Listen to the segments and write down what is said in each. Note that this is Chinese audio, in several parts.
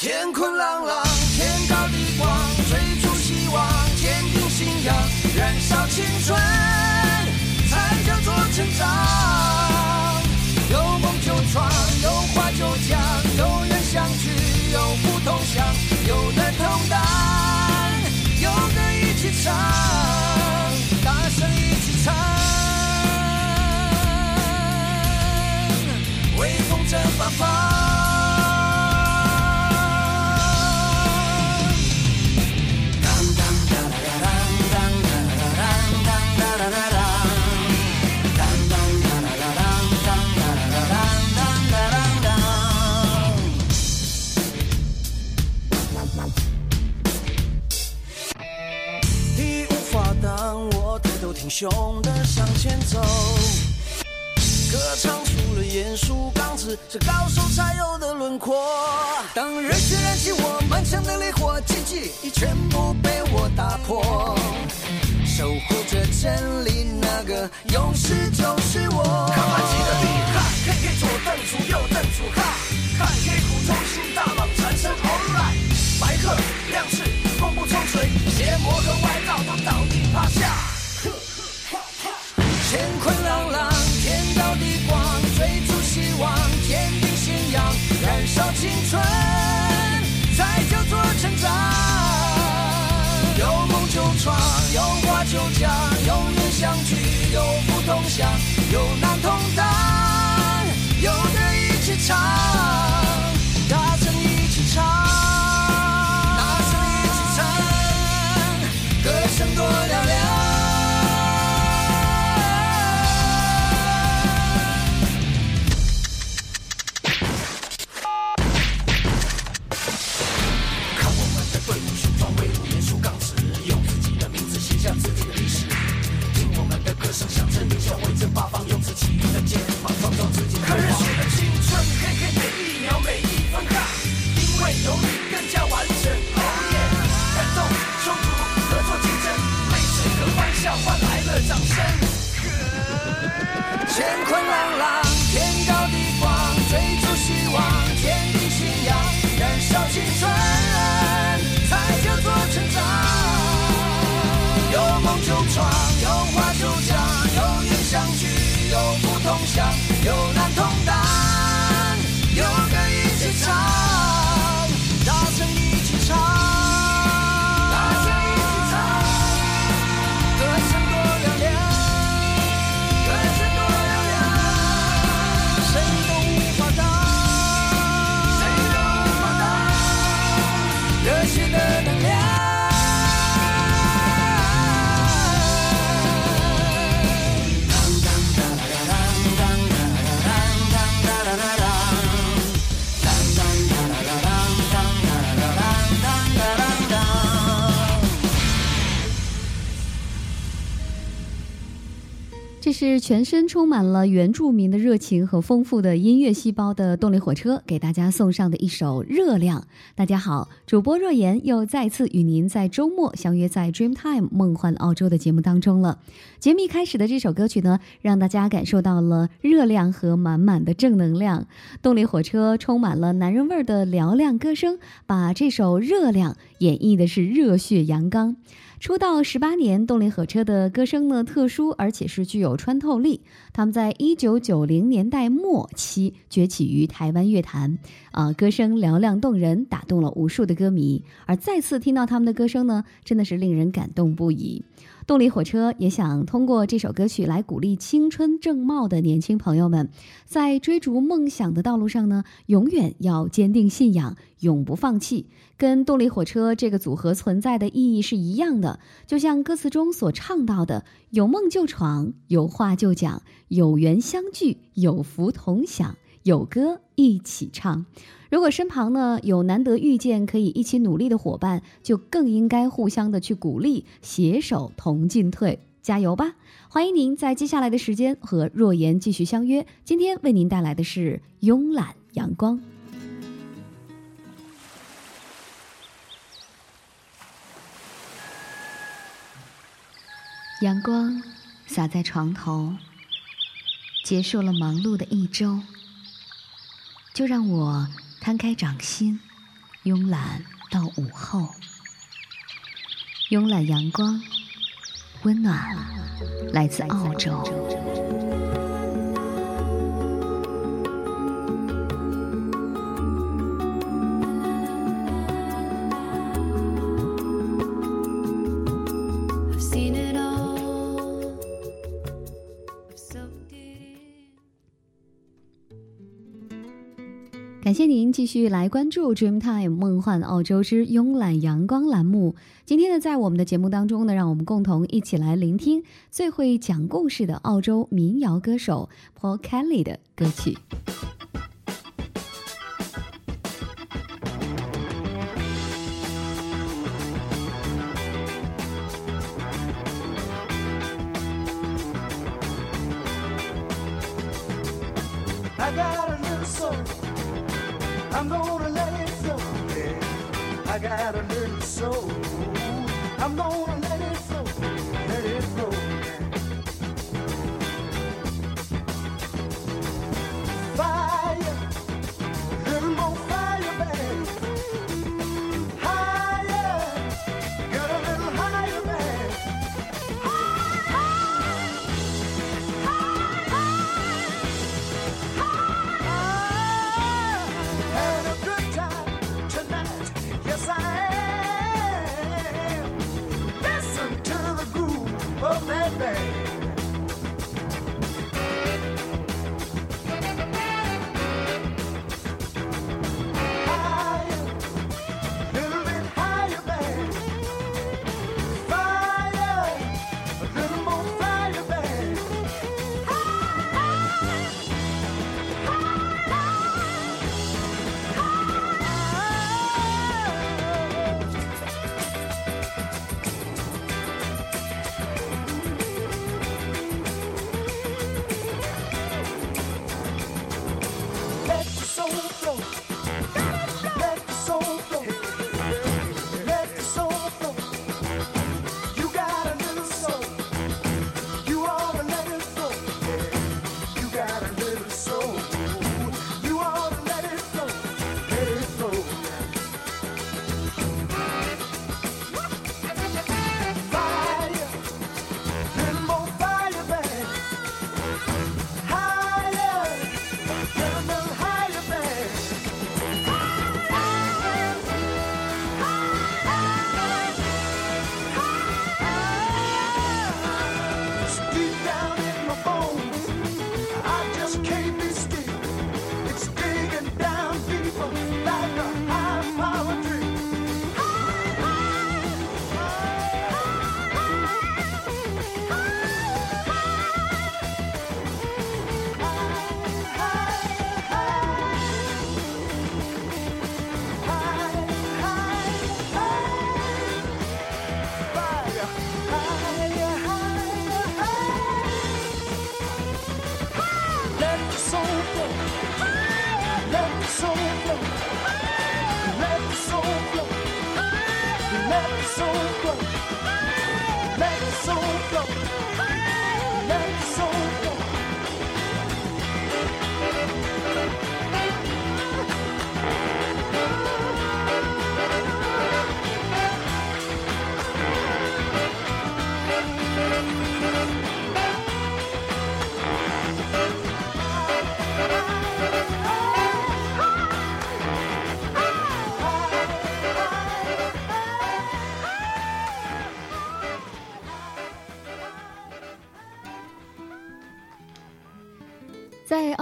乾坤朗朗，天高地广。追逐希望坚定信仰，燃烧青春，才叫做成长。有梦就闯，有话就讲，有缘相聚，有福同享，有难同当，有歌一起唱，大声一起唱，微风正八方。雄的向前走，歌唱出了严肃刚直，是高手才有的轮廓。当热血燃起我满腔的烈火，荆棘全部被我打破。守护着真理那个勇士就是我。看吧，几个厉害，黑黑左瞪左，右瞪左哈，看黑虎冲心大蟒缠身 alright，白鹤亮翅，想。是全身充满了原住民的热情和丰富的音乐细胞的动力火车，给大家送上的一首《热量》。大家好，主播若言又再次与您在周末相约在 Dreamtime 梦幻澳洲的节目当中了。节目一开始的这首歌曲呢，让大家感受到了热量和满满的正能量。动力火车充满了男人味儿的嘹亮歌声，把这首《热量》演绎的是热血阳刚。出道十八年，动力火车的歌声呢特殊，而且是具有穿透力。他们在一九九零年代末期崛起于台湾乐坛，啊，歌声嘹亮动人，打动了无数的歌迷。而再次听到他们的歌声呢，真的是令人感动不已。动力火车也想通过这首歌曲来鼓励青春正茂的年轻朋友们，在追逐梦想的道路上呢，永远要坚定信仰，永不放弃。跟动力火车这个组合存在的意义是一样的，就像歌词中所唱到的：“有梦就闯，有话就讲，有缘相聚，有福同享，有歌一起唱。”如果身旁呢有难得遇见可以一起努力的伙伴，就更应该互相的去鼓励，携手同进退，加油吧！欢迎您在接下来的时间和若言继续相约。今天为您带来的是慵懒阳光。阳光洒在床头，结束了忙碌的一周，就让我。摊开掌心，慵懒到午后，慵懒阳光，温暖来自澳洲。感谢您继续来关注 Dreamtime 梦幻澳洲之慵懒阳光栏目。今天呢，在我们的节目当中呢，让我们共同一起来聆听最会讲故事的澳洲民谣歌手 Paul Kelly 的歌曲。I'm gonna Let the soul flow.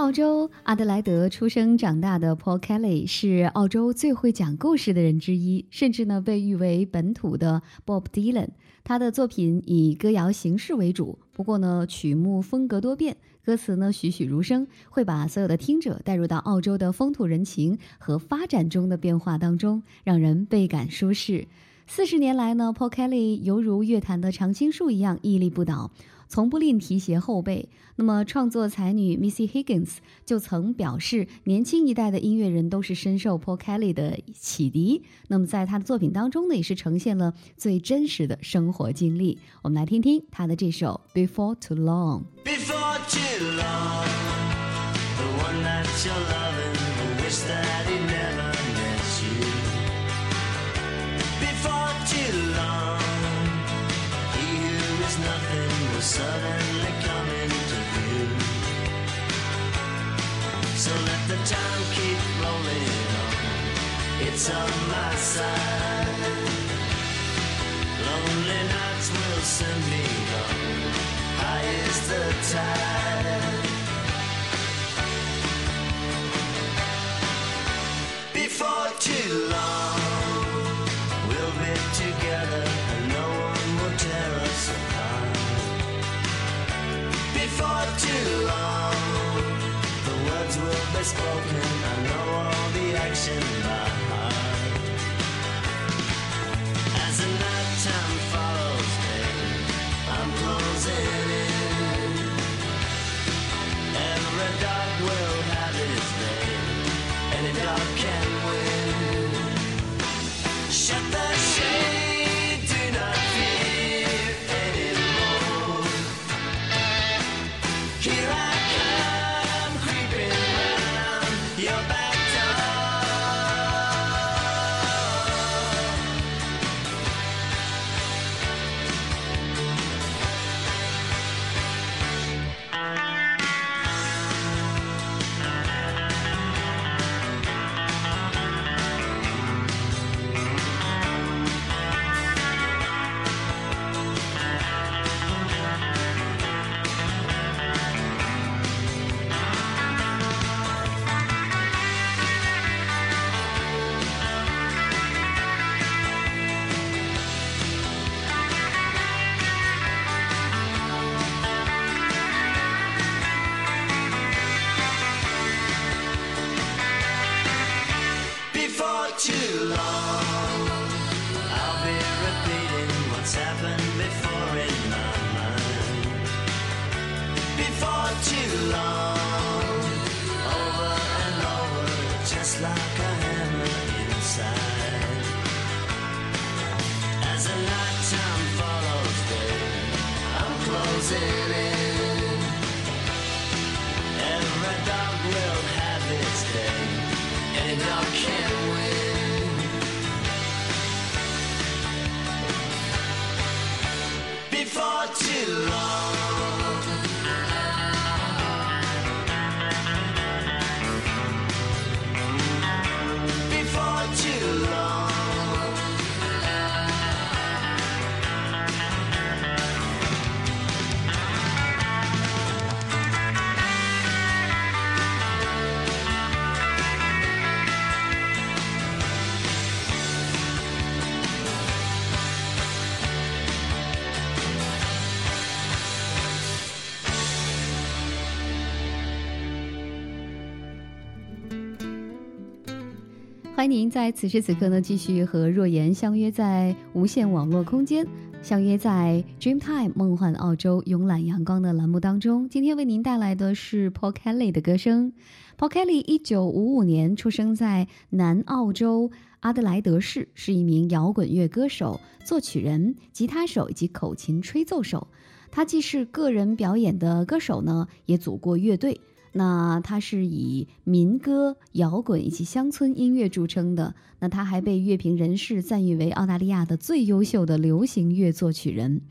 澳洲阿德莱德出生长大的 Paul Kelly 是澳洲最会讲故事的人之一，甚至呢被誉为本土的 Bob Dylan。他的作品以歌谣形式为主，不过呢曲目风格多变，歌词呢栩栩如生，会把所有的听者带入到澳洲的风土人情和发展中的变化当中，让人倍感舒适。四十年来呢，Paul Kelly 犹如乐坛的常青树一样屹立不倒，从不吝提携后辈。那么，创作才女 Missy Higgins 就曾表示，年轻一代的音乐人都是深受 Paul Kelly 的启迪。那么，在他的作品当中呢，也是呈现了最真实的生活经历。我们来听听他的这首《Before Too Long》。Before too long, the one that you loving will wish that he never suddenly come into view. So let the time keep rolling on, it's on my side. Lonely nights will soon be gone high is the tide. Before too long, spoken. 您在此时此刻呢，继续和若言相约在无线网络空间。相约在 Dreamtime 梦幻澳洲慵懒阳光的栏目当中，今天为您带来的是 Paul Kelly 的歌声。Paul Kelly 一九五五年出生在南澳洲阿德莱德市，是一名摇滚乐歌手、作曲人、吉他手以及口琴吹奏手。他既是个人表演的歌手呢，也组过乐队。那他是以民歌、摇滚以及乡村音乐著称的。那他还被乐评人士赞誉为澳大利亚的最优秀的流行乐作曲人。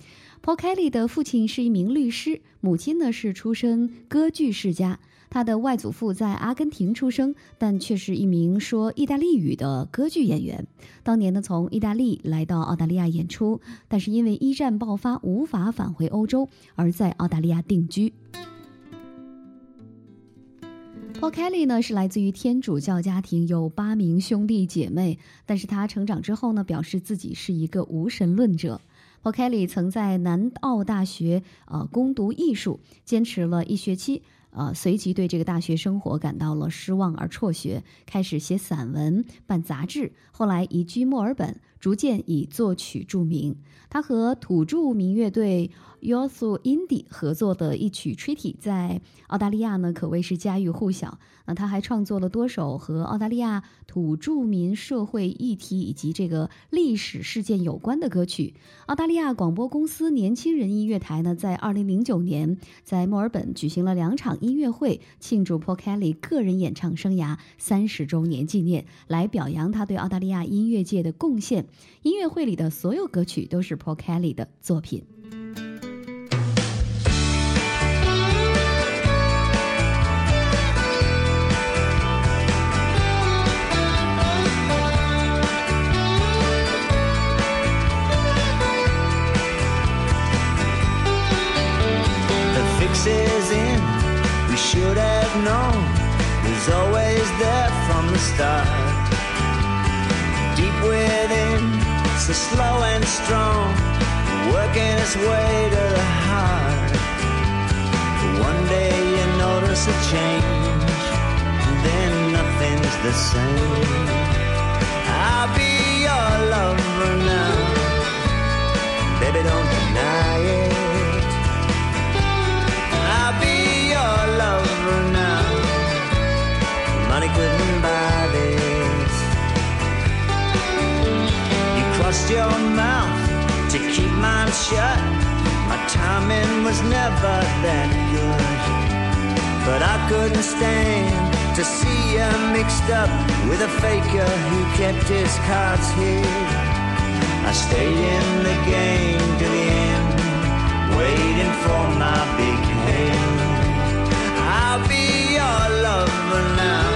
Paul Kelly 的父亲是一名律师，母亲呢是出身歌剧世家。他的外祖父在阿根廷出生，但却是一名说意大利语的歌剧演员。当年呢从意大利来到澳大利亚演出，但是因为一战爆发无法返回欧洲，而在澳大利亚定居。Paul Kelly 呢是来自于天主教家庭，有八名兄弟姐妹。但是他成长之后呢，表示自己是一个无神论者。Paul Kelly 曾在南澳大学呃攻读艺术，坚持了一学期，呃随即对这个大学生活感到了失望而辍学，开始写散文、办杂志。后来移居墨尔本，逐渐以作曲著名。他和土著民乐队。Yosu Indie 合作的一曲《Treaty》在澳大利亚呢可谓是家喻户晓。那他还创作了多首和澳大利亚土著民社会议题以及这个历史事件有关的歌曲。澳大利亚广播公司年轻人音乐台呢，在2009年在墨尔本举行了两场音乐会，庆祝 Paul Kelly 个人演唱生涯三十周年纪念，来表扬他对澳大利亚音乐界的贡献。音乐会里的所有歌曲都是 Paul Kelly 的作品。should have known was always there from the start. Deep within, so slow and strong, working its way to the heart. One day you notice a change, and then nothing's the same. I'll be your lover now, baby, don't Crossed your mouth to keep mine shut. My timing was never that good. But I couldn't stand to see you mixed up with a faker who kept his cards hid. I stayed in the game to the end, waiting for my big hand. I'll be your lover now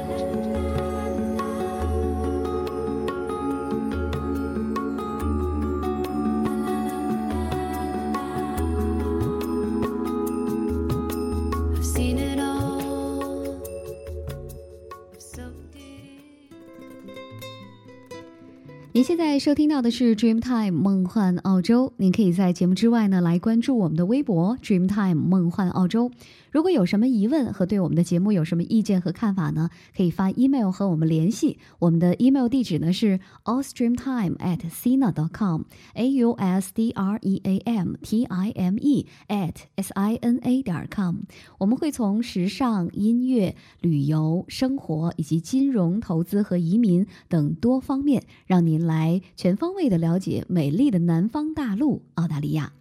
现在收听到的是 Dreamtime 梦幻澳洲。您可以在节目之外呢来关注我们的微博 Dreamtime 梦幻澳洲。如果有什么疑问和对我们的节目有什么意见和看法呢？可以发 email 和我们联系。我们的 email 地址呢是 ausdreamtime at sina dot com，a u s d r e a m t i m e at s i n a 点 com。我们会从时尚、音乐、旅游、生活以及金融、投资和移民等多方面，让您来来全方位的了解美丽的南方大陆——澳大利亚。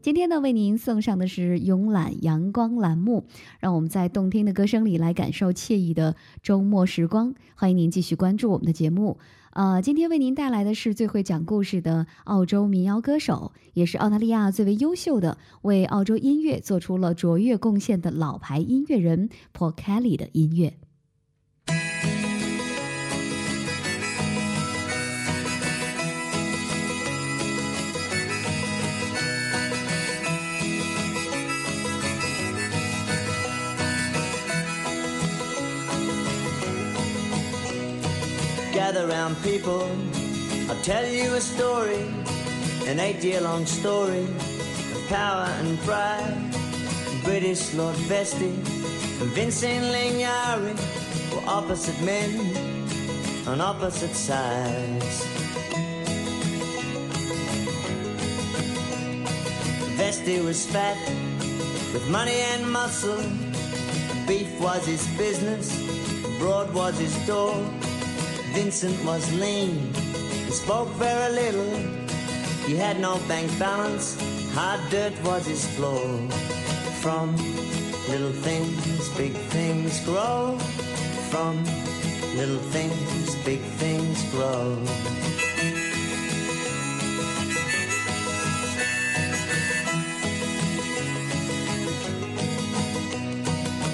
今天呢，为您送上的是慵懒阳光栏目，让我们在动听的歌声里来感受惬意的周末时光。欢迎您继续关注我们的节目。呃，今天为您带来的是最会讲故事的澳洲民谣歌手，也是澳大利亚最为优秀的为澳洲音乐做出了卓越贡献的老牌音乐人 Paul Kelly 的音乐。Gather round people. I'll tell you a story, an eight year long story of power and pride. British Lord Vestey and Vincent Lignari were opposite men on opposite sides. Vestey was fat with money and muscle. Beef was his business, broad was his door. Vincent was lean and spoke very little. He had no bank balance, hard dirt was his floor. From little things, big things grow. From little things, big things grow.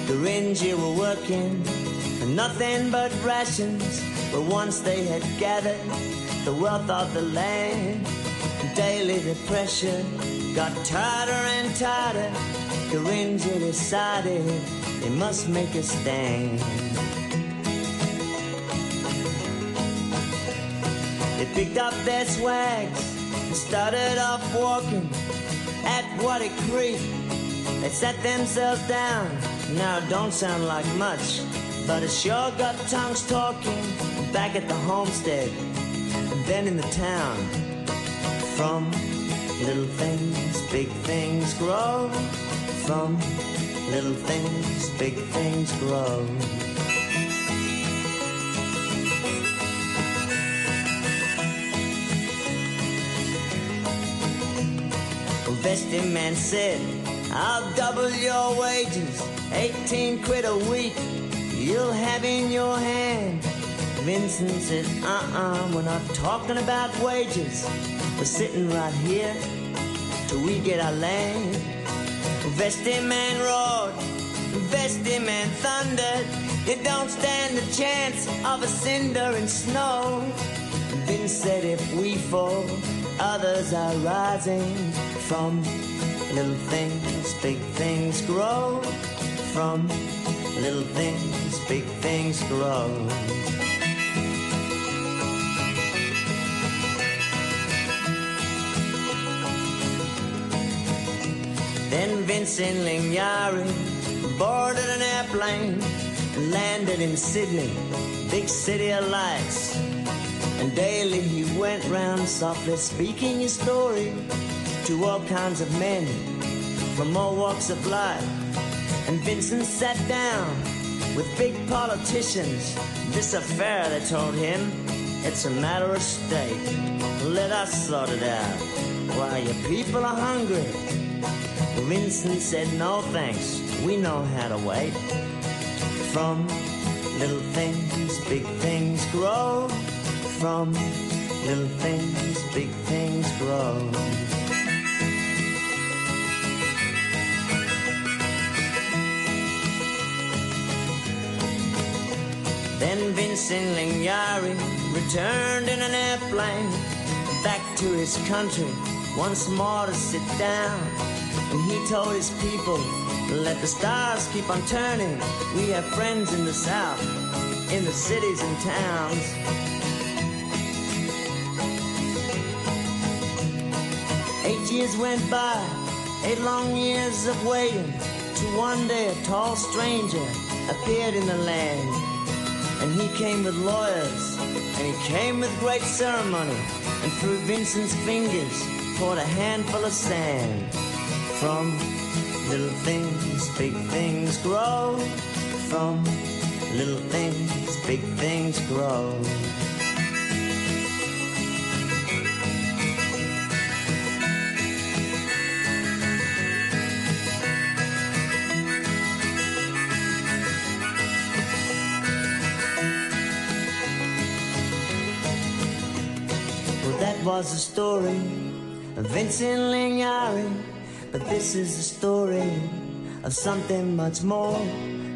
The Ranger were working for nothing but rations but once they had gathered the wealth of the land, daily the pressure got tighter and tighter. Garinja decided they must make a stand. They picked up their swags and started off walking at Waddy Creek. They sat themselves down. Now it don't sound like much, but it sure got tongues talking back at the homestead, and then in the town. From little things, big things grow. From little things, big things grow. Vesting man said, I'll double your wages, 18 quid a week, you'll have in your hand. Vincent said, uh-uh, we're not talking about wages. We're sitting right here till we get our land. Vesty man roared, Vesty man thundered. You don't stand a chance of a cinder and snow. Vince said, if we fall, others are rising from little things, big things grow. From little things, big things grow. Vincent Lingiari boarded an airplane and landed in Sydney, big city of lights. And daily he went round softly speaking his story to all kinds of men from all walks of life. And Vincent sat down with big politicians. This affair, they told him, it's a matter of state. Let us sort it out. Why, your people are hungry. Vincent said, no thanks. We know how to wait. From little things, big things grow. From little things, big things grow. Then Vincent Lingiari returned in an airplane back to his country once more to sit down. And he told his people, let the stars keep on turning. We have friends in the south, in the cities and towns. Eight years went by, eight long years of waiting, till one day a tall stranger appeared in the land. And he came with lawyers, and he came with great ceremony, and through Vincent's fingers poured a handful of sand. From little things, big things grow. From little things, big things grow. Well, that was the story of Vincent Lingiari. But this is the story of something much more.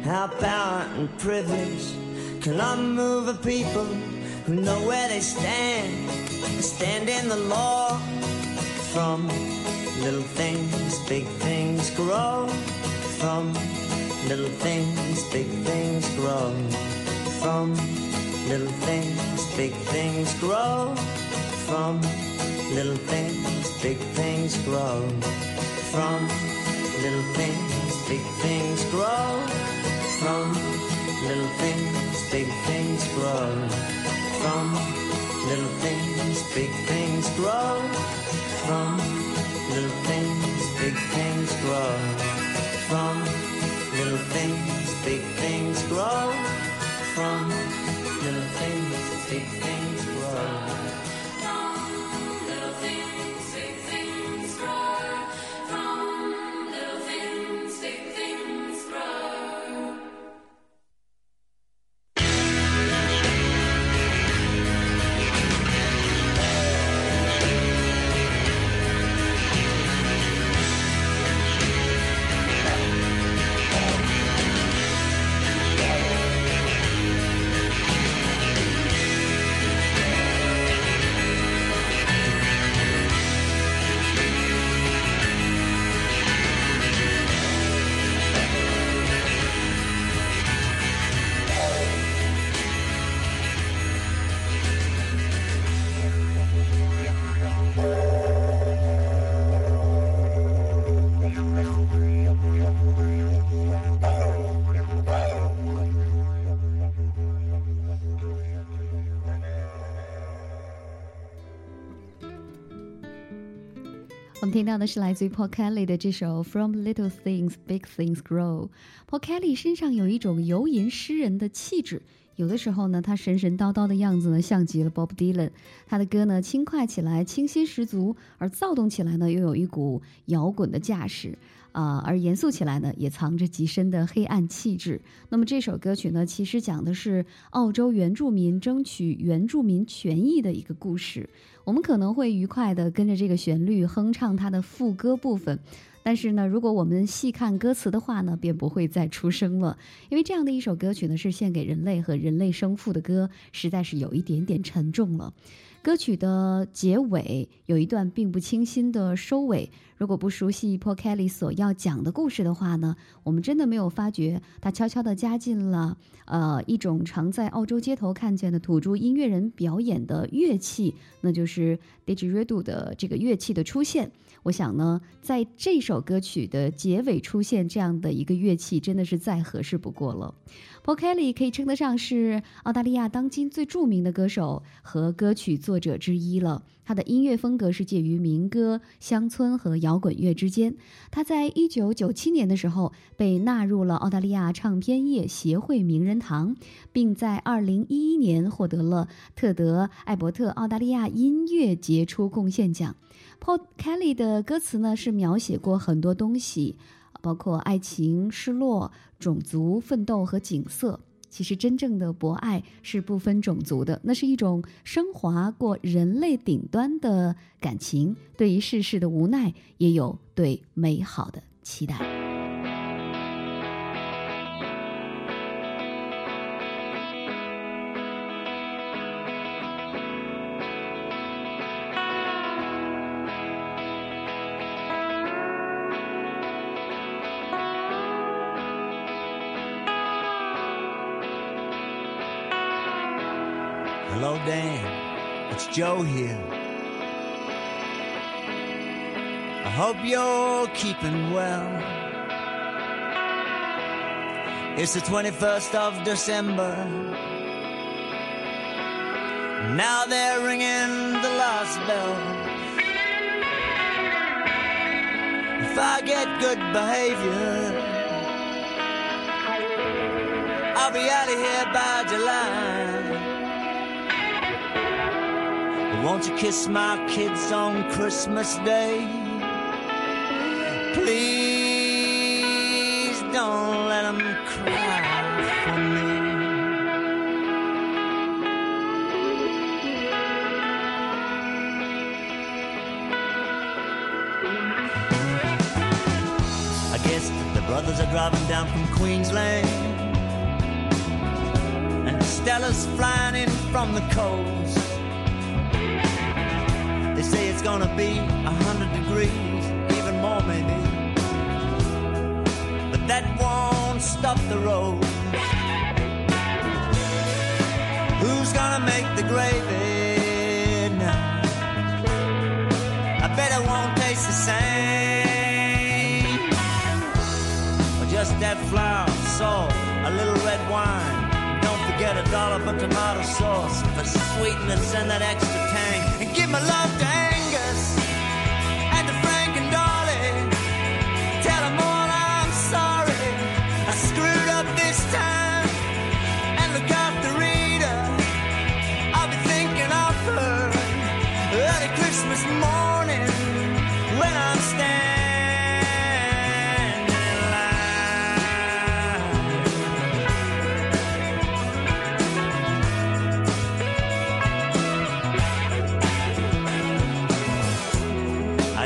How power and privilege can unmove a people who know where they stand. Stand in the law. From little things, big things grow. From little things, big things grow. From little things, big things grow. From little things, big things grow. From little things, big things grow. From little things, big things grow. From little things, big things grow. From little things, big things grow. From little things, big things grow. From little things, big things grow. 我们听到的是来自于 Paul Kelly 的这首《From Little Things Big Things Grow》。Paul Kelly 身上有一种游吟诗人的气质，有的时候呢，他神神叨叨的样子呢，像极了 Bob Dylan。他的歌呢，轻快起来清新十足，而躁动起来呢，又有一股摇滚的架势。啊、而严肃起来呢，也藏着极深的黑暗气质。那么这首歌曲呢，其实讲的是澳洲原住民争取原住民权益的一个故事。我们可能会愉快地跟着这个旋律哼唱它的副歌部分，但是呢，如果我们细看歌词的话呢，便不会再出声了，因为这样的一首歌曲呢，是献给人类和人类生父的歌，实在是有一点点沉重了。歌曲的结尾有一段并不清新的收尾，如果不熟悉 Paul Kelly 所要讲的故事的话呢，我们真的没有发觉他悄悄地加进了呃一种常在澳洲街头看见的土著音乐人表演的乐器，那就是 didgeridoo 的这个乐器的出现。我想呢，在这首歌曲的结尾出现这样的一个乐器，真的是再合适不过了。Paul Kelly 可以称得上是澳大利亚当今最著名的歌手和歌曲作者之一了。他的音乐风格是介于民歌、乡村和摇滚乐之间。他在一九九七年的时候被纳入了澳大利亚唱片业协会名人堂，并在二零一一年获得了特德·艾伯特澳大利亚音乐杰出贡献奖。Paul Kelly 的歌词呢是描写过很多东西，包括爱情、失落、种族奋斗和景色。其实，真正的博爱是不分种族的，那是一种升华过人类顶端的感情，对于世事的无奈，也有对美好的期待。Joe here. I hope you're keeping well. It's the 21st of December. Now they're ringing the last bell. If I get good behavior, I'll be out of here by July. Won't you kiss my kids on Christmas Day? Please don't let them cry for me. I guess the brothers are driving down from Queensland. And Stella's flying in from the coast. They say it's gonna be a hundred degrees, even more maybe. But that won't stop the road. Who's gonna make the gravy now? I bet it won't taste the same. Just that flour, salt, a little red wine. Don't forget a dollop of tomato sauce for sweetness and that extra give my love to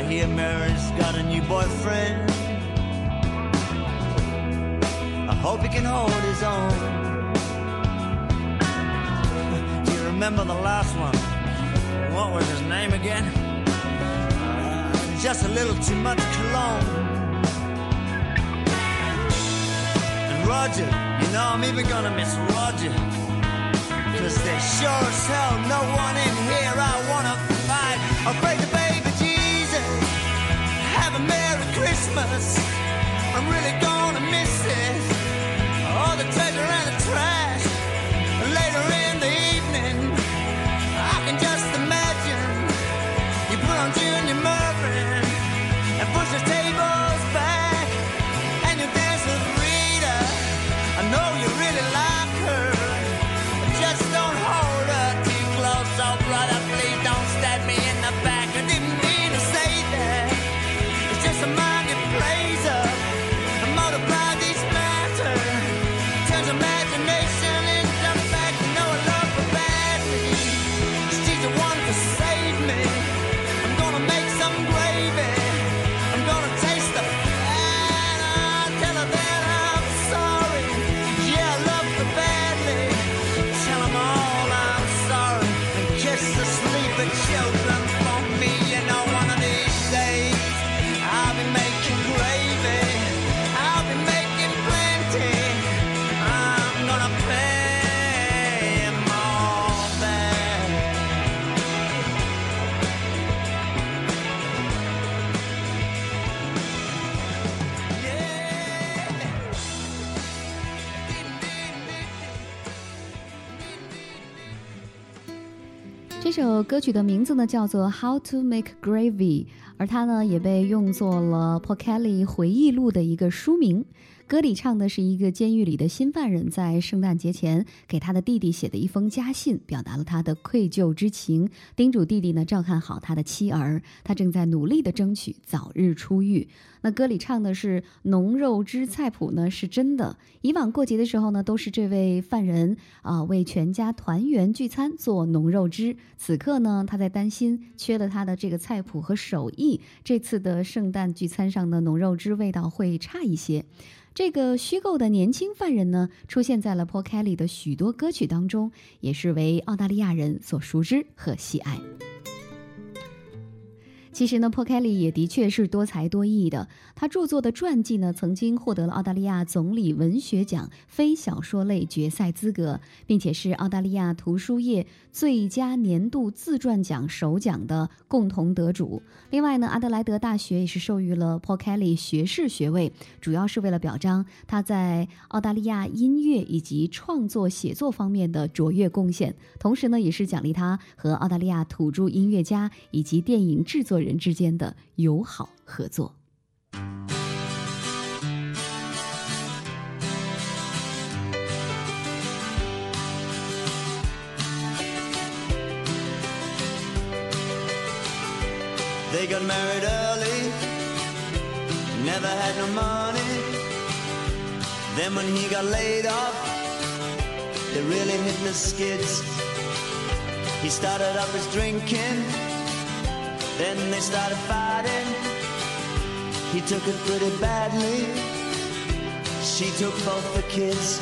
hear Mary's got a new boyfriend. I hope he can hold his own. Do you remember the last one? What was his name again? Uh, just a little too much cologne. And Roger, you know I'm even gonna miss Roger. Cause there's sure as hell no one in here I wanna fight. I Christmas. I'm really gonna miss it. 歌曲的名字呢叫做《How to Make Gravy》，而它呢也被用作了 Paul Kelly 回忆录的一个书名。歌里唱的是一个监狱里的新犯人在圣诞节前给他的弟弟写的一封家信，表达了他的愧疚之情，叮嘱弟弟呢照看好他的妻儿。他正在努力的争取早日出狱。那歌里唱的是浓肉汁菜谱呢是真的。以往过节的时候呢，都是这位犯人啊、为全家团圆聚餐做浓肉汁。此刻呢，他在担心缺了他的这个菜谱和手艺，这次的圣诞聚餐上的浓肉汁味道会差一些。这个虚构的年轻犯人呢，出现在了 Paul Kelly 的许多歌曲当中，也是为澳大利亚人所熟知和喜爱。其实呢，Paul Kelly 也的确是多才多艺的。他著作的传记呢，曾经获得了澳大利亚总理文学奖非小说类决赛资格，并且是澳大利亚图书业最佳年度自传奖首奖的共同得主。另外呢，阿德莱德大学也是授予了 Paul Kelly 学士学位，主要是为了表彰他在澳大利亚音乐以及创作写作方面的卓越贡献，同时呢，也是奖励他和澳大利亚土著音乐家以及电影制作人之间的友好合作。 They got married early, never had no money. Then when he got laid off, they really hit the skids. He started up his drinking, then they started fighting. He took it pretty badly. She took both the kids.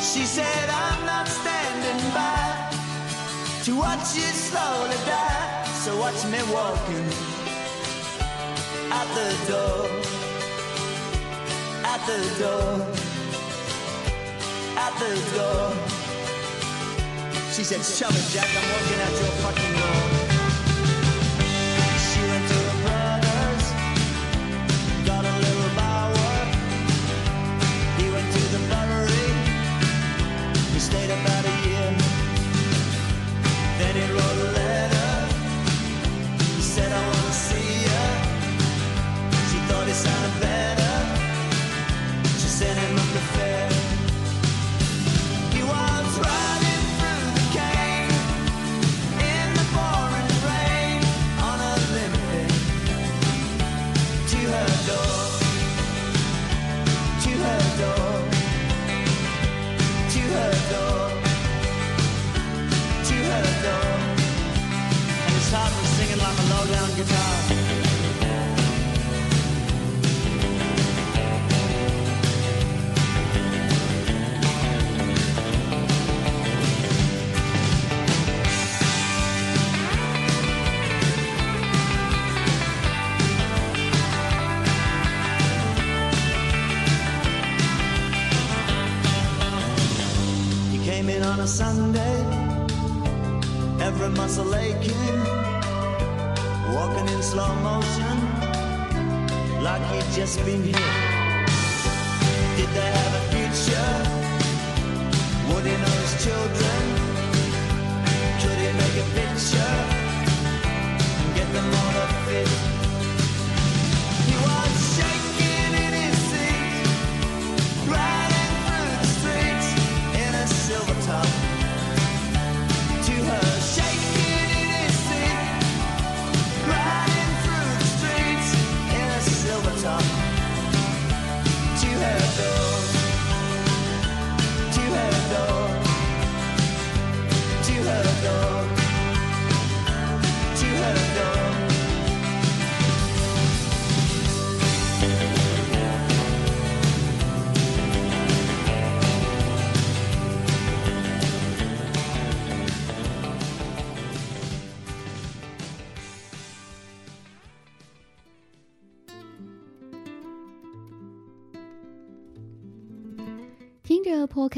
She said, I'm not standing by to watch you slowly die. So watch me walking out the door, out the door, out the door. She said, shove it, Jack, I'm walking out your fucking door.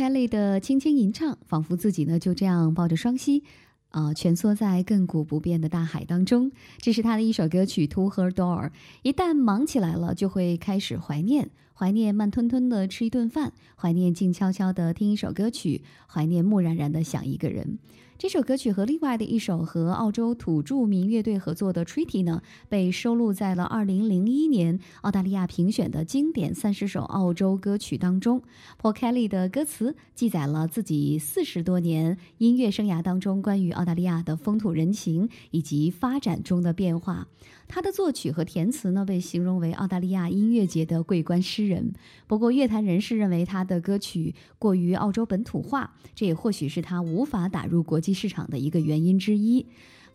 Kelly 的轻轻吟唱，仿佛自己呢就这样抱着双膝，啊、蜷缩在亘古不变的大海当中。这是他的一首歌曲《To Her Door》。一旦忙起来了，就会开始怀念，怀念慢吞吞的吃一顿饭，怀念静悄悄的听一首歌曲，怀念木然然的想一个人。这首歌曲和另外的一首和澳洲土著民乐队合作的《Treaty》呢，被收录在了2001年澳大利亚评选的经典三十首澳洲歌曲当中。Paul Kelly 的歌词记载了自己四十多年音乐生涯当中关于澳大利亚的风土人情以及发展中的变化。他的作曲和填词呢，被形容为澳大利亚音乐节的桂冠诗人。不过，乐坛人士认为他的歌曲过于澳洲本土化，这也或许是他无法打入国际市场的一个原因之一。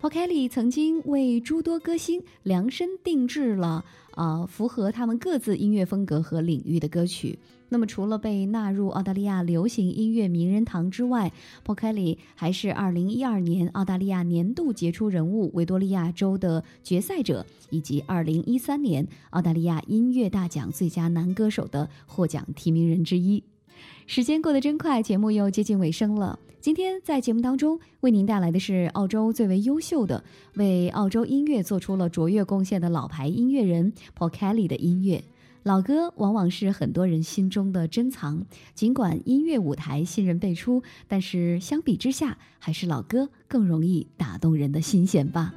Paul Kelly 曾经为诸多歌星量身定制了呃符合他们各自音乐风格和领域的歌曲。那么，除了被纳入澳大利亚流行音乐名人堂之外，Paul Kelly 还是2012年澳大利亚年度杰出人物维多利亚州的决赛者，以及2013年澳大利亚音乐大奖最佳男歌手的获奖提名人之一。时间过得真快，节目又接近尾声了。今天在节目当中为您带来的是澳洲最为优秀的、为澳洲音乐做出了卓越贡献的老牌音乐人 Paul Kelly 的音乐。老歌往往是很多人心中的珍藏，尽管音乐舞台新人辈出，但是相比之下，还是老歌更容易打动人的心弦吧。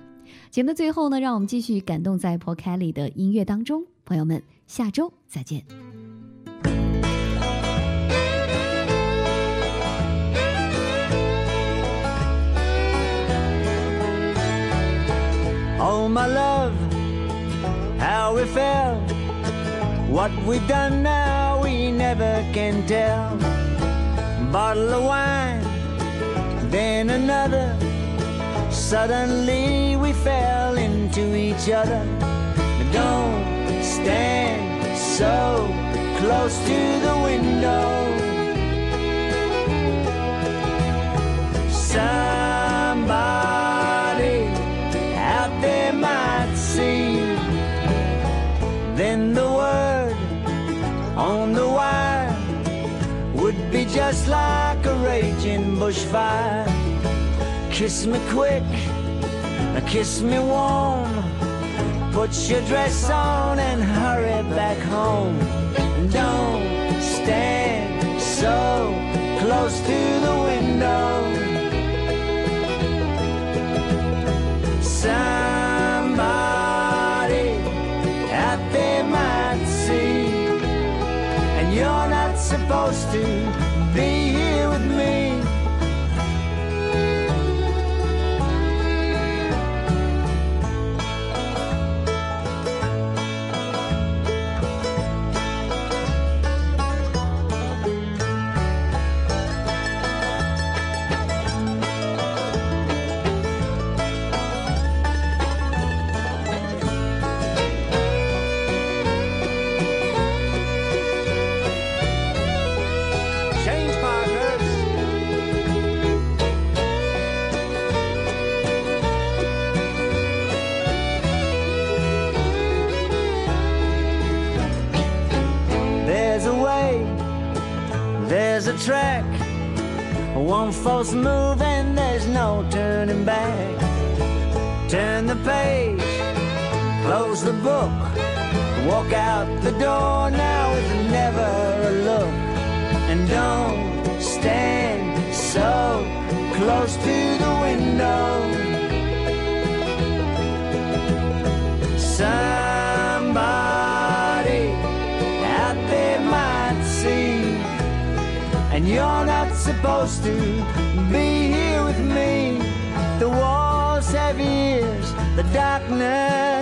节目的最后呢，让我们继续感动在 Paul Kelly 的音乐当中。朋友们，下周再见。Oh, my love, how we fell. What we've done now, we never can tell. Bottle of wine, then another. Suddenly we fell into each other. Don't stand so close to the window. Somebody just like a raging bushfire. Kiss me quick, kiss me warm. Put your dress on and hurry back home. Don't stand so close to the window. Somebody out there might see, and you're not supposed to Move and there's no turning back. Turn the page, close the book, walk out the door now with never a look. And don't stand so close to the window. And you're not supposed to be here with me. The walls have ears, the darkness.